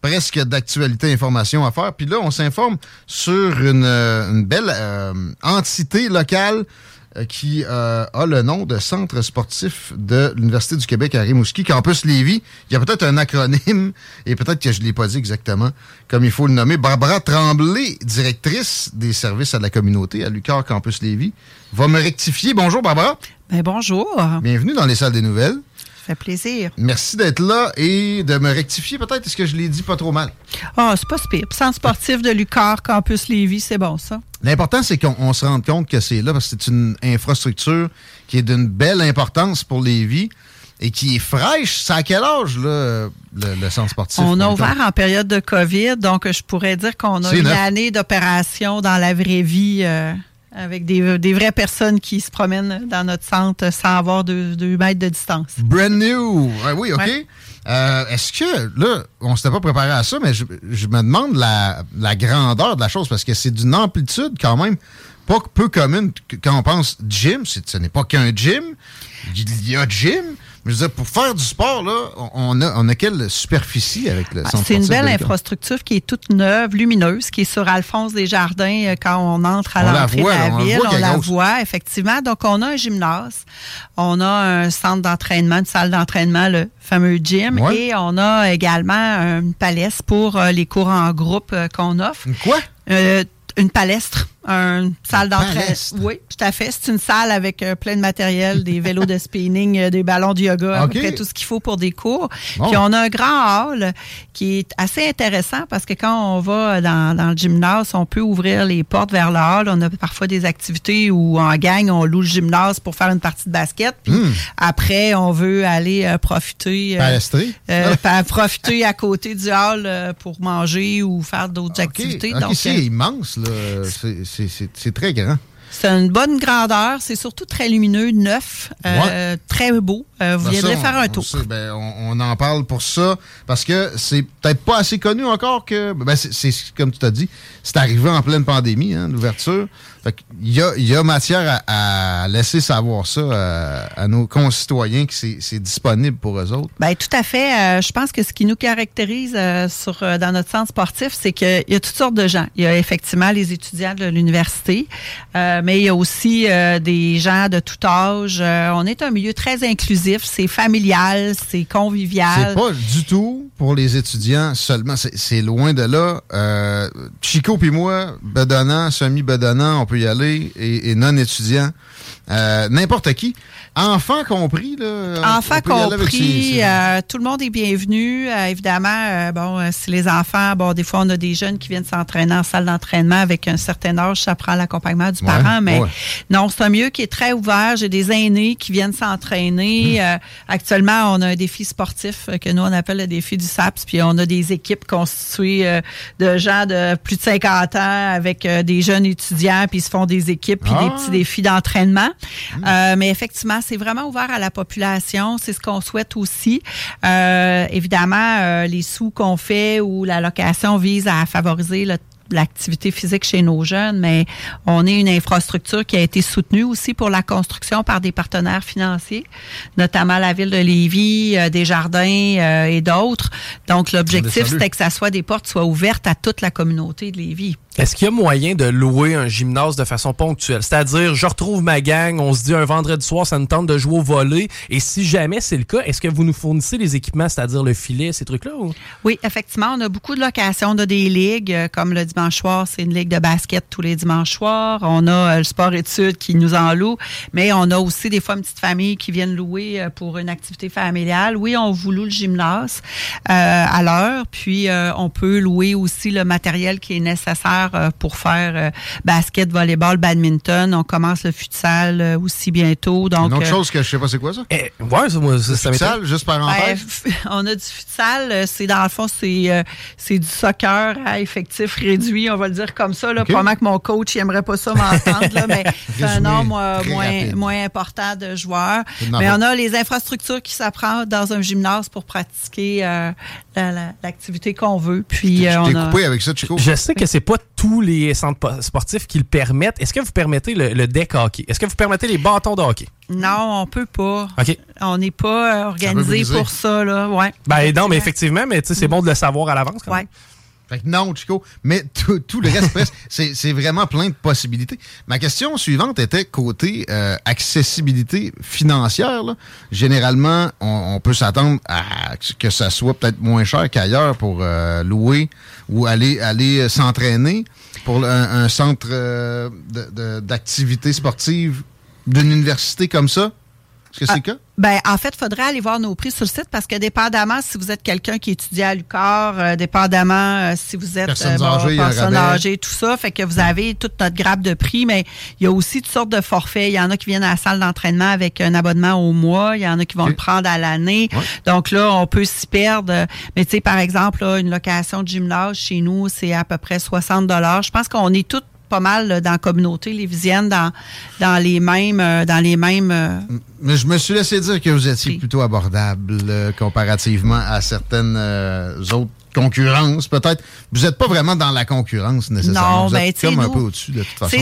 Presque d'actualité information à faire. Puis là, on s'informe sur une, euh, une belle euh, entité locale euh, qui euh, a le nom de Centre sportif de l'Université du Québec à Rimouski, Campus Lévis. Il y a peut-être un acronyme, et peut-être que je ne l'ai pas dit exactement comme il faut le nommer. Barbara Tremblay, directrice des services à la communauté à l'UQAR Campus Lévis, va me rectifier. Bonjour, Barbara. Ben, bonjour. Bienvenue dans les salles des nouvelles. Fait plaisir. Merci d'être là et de me rectifier peut-être. Est-ce que je l'ai dit pas trop mal? Ah, c'est pas pire. Centre sportif de l'UQAR, Campus Lévis, c'est bon, ça. L'important, c'est qu'on se rende compte que c'est là parce que c'est une infrastructure qui est d'une belle importance pour Lévis et qui est fraîche. C'est à quel âge, là, le, le centre sportif? On a ouvert en période de COVID, donc je pourrais dire qu'on a une neuf. année d'opération dans la vraie vie euh, avec des, des vraies personnes qui se promènent dans notre centre sans avoir deux, deux mètres de distance. Brand new. Ah oui, OK. Ouais. Euh, Est-ce que, là, on s'était pas préparé à ça, mais je, je me demande la, la grandeur de la chose parce que c'est d'une amplitude quand même pas peu commune quand on pense gym. Ce n'est pas qu'un gym. Il y a gym. Mais je veux dire, pour faire du sport, là, on- a, on a quelle superficie avec le Ah, centre C'est une belle infrastructure qui est toute neuve, lumineuse, qui est sur Alphonse Desjardins euh, quand on entre à l'entrée de la là, ville. on la grosse. voit, effectivement. Donc, on a un gymnase, on a un centre d'entraînement, une salle d'entraînement, le fameux gym, Ouais. et on a également une palestre pour euh, les cours en groupe euh, qu'on offre. Une quoi? Euh, une palestre, une salle d'entraînement. Oui, tout à fait. C'est une salle avec euh, plein de matériel, des vélos de spinning, euh, des ballons de yoga, tout ce qu'il faut pour des cours. Bon. Puis on a un grand hall qui est assez intéressant parce que quand on va dans, dans le gymnase, on peut ouvrir les portes vers le hall. On a parfois des activités où en gang, on loue le gymnase pour faire une partie de basket. Puis Hmm. après, on veut aller euh, profiter. profiter à côté du hall pour manger ou faire d'autres activités. Donc, c'est immense, là. C'est très grand. C'est une bonne grandeur. C'est surtout très lumineux, neuf, euh, très beau. Euh, vous Ben, viendrez ça, faire un on tour. sait, ben, on, on en parle pour ça parce que c'est peut-être pas assez connu encore que. Ben, c'est comme tu t'as dit, c'est arrivé en pleine pandémie, hein, l'ouverture. Fait qu'il y a, il y a matière à, à laisser savoir ça à, à nos concitoyens que c'est disponible pour eux autres. Ben, tout à fait. Euh, je pense que ce qui nous caractérise euh, sur, euh, dans notre centre sportif, c'est qu'il y a toutes sortes de gens. Il y a effectivement les étudiants de l'université, euh, mais il y a aussi euh, des gens de tout âge. Euh, on est un milieu très inclusif. C'est familial, c'est convivial. C'est pas du tout pour les étudiants seulement. C'est loin de là. Euh, Chico puis moi, bedonnant, semi-bedonnant, on peut y aller, et, et non-étudiants, euh, n'importe qui. Enfants compris, là. Enfants compris, euh, tout le monde est bienvenu. Euh, évidemment, euh, bon, si les enfants, bon, des fois, on a des jeunes qui viennent s'entraîner en salle d'entraînement avec un certain âge, ça prend l'accompagnement du Ouais, parent, mais ouais. non, c'est un milieu qui est très ouvert. J'ai des aînés qui viennent s'entraîner. Euh, actuellement, on a un défi sportif que nous, on appelle le défi du SAPS, puis on a des équipes constituées de gens de plus de 50 ans avec des jeunes étudiants, puis ils se font des équipes, puis Ah. des petits défis d'entraînement. Euh, mais effectivement, c'est vraiment ouvert à la population. C'est ce qu'on souhaite aussi. Euh, évidemment, euh, les sous qu'on fait ou la location vise à favoriser le l'activité physique chez nos jeunes, mais on est une infrastructure qui a été soutenue aussi pour la construction par des partenaires financiers, notamment la ville de Lévis, euh, Desjardins euh, et d'autres. Donc, On l'objectif, c'était que ça soit des portes soient ouvertes à toute la communauté de Lévis. Est-ce qu'il y a moyen de louer un gymnase de façon ponctuelle? C'est-à-dire, je retrouve ma gang, on se dit un vendredi soir, ça nous tente de jouer au volet. Et si jamais c'est le cas, est-ce que vous nous fournissez les équipements, c'est-à-dire le filet, ces trucs-là? Oui, effectivement, on a beaucoup de locations de des ligues. euh, Comme le dimanche soir, c'est une ligue de basket tous les dimanches soirs. On a euh, le sport-études qui nous en loue. Mais on a aussi des fois une petite famille qui viennent louer euh, pour une activité familiale. Oui, on vous loue le gymnase euh, à l'heure. Puis, on peut louer aussi le matériel qui est nécessaire euh, pour faire euh, basket, volleyball, badminton. On commence le futsal euh, aussi bientôt. Donc, Une autre chose que je sais pas c'est quoi ça? Eh, ouais, ça, moi, ça. Futsal, juste par ben, parenthèse. f- on a du futsal, c'est dans le fond, c'est c'est du soccer à effectif réduit, on va le dire comme ça. Là. Probablement que mon coach il aimerait pas ça m'entendre, là, mais c'est un nombre euh, moins, moins important de joueurs. Mais on a les infrastructures qui s'apprennent dans un gymnase pour pratiquer euh, la- la- l'activité qu'on veut. Puis euh, Je on t'ai a- coupé avec ça, Chico? Je sais que c'est pas tous les centres po- sportifs qui le permettent. Est-ce que vous permettez le, le deck hockey? Est-ce que vous permettez les bâtons de hockey? Non, on peut pas. OK. On n'est pas euh, organisé pour ça. Là. Ouais. Ben non, mais effectivement, mais tu sais, c'est bon de le savoir à l'avance. quand même. Ouais. Fait que non, Chico. Mais tout, tout le reste, c'est c'est vraiment plein de possibilités. Ma question suivante était côté euh, accessibilité financière. là. Généralement, on, on peut s'attendre à que ça soit peut-être moins cher qu'ailleurs pour euh, louer ou aller, aller euh, s'entraîner pour un, un centre euh, d'activité sportive d'une université comme ça. Est-ce que c'est cas? Ben, en fait, il faudrait aller voir nos prix sur le site parce que dépendamment si vous êtes quelqu'un qui étudie à l'UQAR, euh, dépendamment euh, si vous êtes bon, un personnes rabais. âgées, tout ça, fait que vous avez toute notre grappe de prix, mais il y a aussi toutes sortes de forfaits. Il y en a qui viennent à la salle d'entraînement avec un abonnement au mois, il y en a qui vont le prendre à l'année. Ouais. Donc là, on peut s'y perdre. Mais tu sais, par exemple, là, une location de gymnase chez nous, c'est à peu près 60 Je pense qu'on est toutes pas mal là, dans la communauté lévisienne, dans, dans les mêmes, euh, dans les mêmes euh, Mais je me suis laissé dire que vous étiez Oui. plutôt abordable euh, comparativement à certaines autres concurrences, peut-être. Vous n'êtes pas vraiment dans la concurrence nécessairement. Non, vous ben, êtes sais, comme un nous, peu au-dessus de toute façon.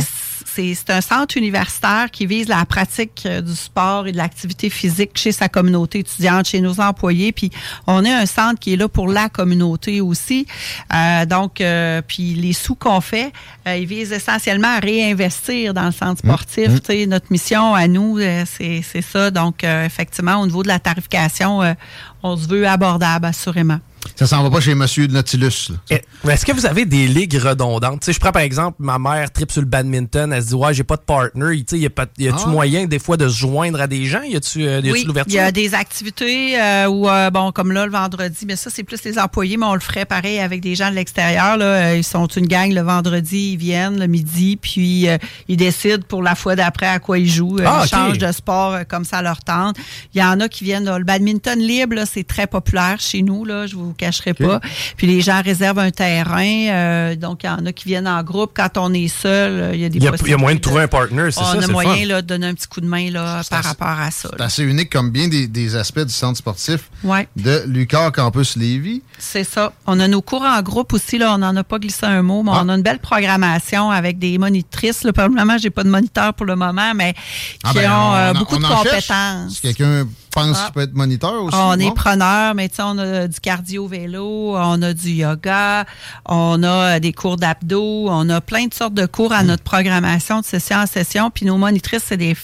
C'est- un centre universitaire qui vise la pratique euh, du sport et de l'activité physique chez sa communauté étudiante, chez nos employés. Puis on est un centre qui est là pour la communauté aussi. Euh, donc, euh, puis les sous qu'on fait, euh, ils visent essentiellement à réinvestir dans le centre sportif. Tu sais, Notre mission à nous, euh, c'est c'est ça. Donc, euh, effectivement, au niveau de la tarification, euh, on se veut abordable, assurément. Ça s'en va pas chez Monsieur de Nautilus. Eh, Est-ce que vous avez des ligues redondantes? Tu sais, je prends par exemple ma mère tripe sur le badminton, elle se dit Ouais, j'ai pas de partner. Tu sais, Y a pas- y a-tu Ah. moyen des fois de se joindre à des gens? Y a-tu euh, y Oui, il l'ouverture? y a des activités euh, où, euh, bon, comme là, le vendredi, mais ça, c'est plus les employés, mais on le ferait pareil avec des gens de l'extérieur. là. Ils sont une gang le vendredi, ils viennent le midi, puis euh, ils décident pour la fois d'après à quoi ils jouent. Ah, ils changent de sport comme ça leur tente. Il y en a qui viennent, là, le badminton libre, c'est très populaire chez nous, là, je vous cacherai pas. Puis les gens réservent un terrain, euh, donc il y en a qui viennent en groupe. Quand on est seul, euh, il y a des Il y a, il y a moyen de trouver un partner, c'est on ça? a c'est le moyen fun. là, de donner un petit coup de main là, par assez- rapport à ça. C'est assez unique comme bien des, des aspects du centre sportif Ouais. de Lucar Campus Lévis. C'est ça. On a nos cours en groupe aussi. Là, on n'en a pas glissé un mot, mais Ah. on a une belle programmation avec des monitrices. Là. Pour le moment, j'ai pas de moniteur pour le moment, mais qui Ah, ben, ont euh, on- beaucoup on de compétences. Si quelqu'un Ah. qu'il peut être moniteur aussi. On est preneur, mais tu sais, on a du cardio-vélo, on a du yoga, on a euh, des cours d'abdos, on a plein de sortes de cours à notre programmation de session en session. Puis nos monitrices, c'est des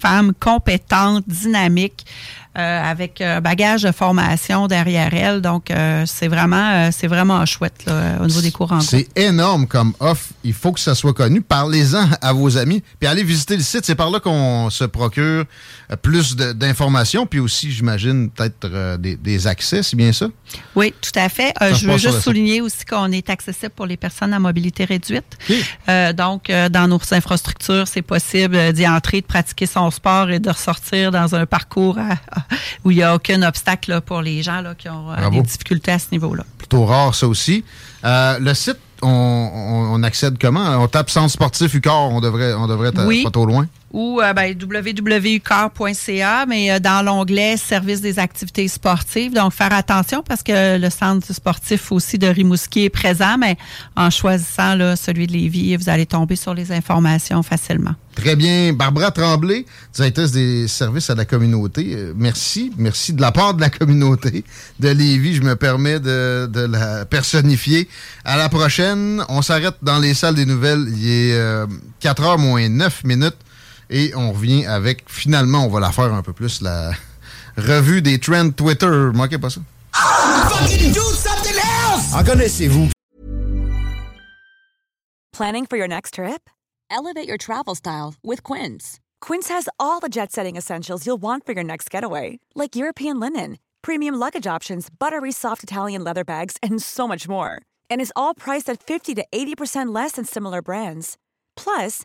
femmes compétentes, dynamiques, euh, avec un bagage de formation derrière elles. Donc, euh, c'est vraiment, euh, c'est vraiment chouette là, au niveau des cours en. C'est énorme comme offre. Il faut que ça soit connu. Parlez-en à vos amis. Puis allez visiter le site. C'est par là qu'on se procure euh, plus d'informations. Puis aussi, j'imagine, peut-être euh, des, des accès, c'est bien ça? Oui, tout à fait. Euh, je veux juste souligner aussi qu'on est accessible pour les personnes à mobilité réduite. Euh, donc, euh, dans nos infrastructures, c'est possible euh, d'y entrer, de pratiquer son sport et de ressortir dans un parcours à- à- où il n'y a aucun obstacle là, pour les gens là, qui ont euh, des difficultés à ce niveau-là. Plutôt rare, ça aussi. Euh, le site, on, on- on accède comment? On tape centre sportif UCAR, on devrait, on devrait être Oui. pas trop loin. Ou euh, ben, mais euh, dans l'onglet Service des activités sportives. Donc, faire attention parce que le centre sportif aussi de Rimouski est présent, mais en choisissant là, celui de Lévis, vous allez tomber sur les informations facilement. Très bien. Barbara Tremblay, directrice des services à la communauté. Euh, merci. Merci de la part de la communauté de Lévis. Je me permets de, de la personnifier. À la prochaine. On s'arrête dans les salles des nouvelles. Il est 4 heures moins 9 minutes. Et on revient avec, finalement, on va la faire un peu plus, la revue des trends Twitter. Manquez pas ça. En connaissez-vous? Planning for your next trip? Elevate your travel style with Quince. Quince has all the jet setting essentials you'll want for your next getaway, like European linen, premium luggage options, buttery soft Italian leather bags, and so much more. And is all priced at 50 to 80% less than similar brands. Plus,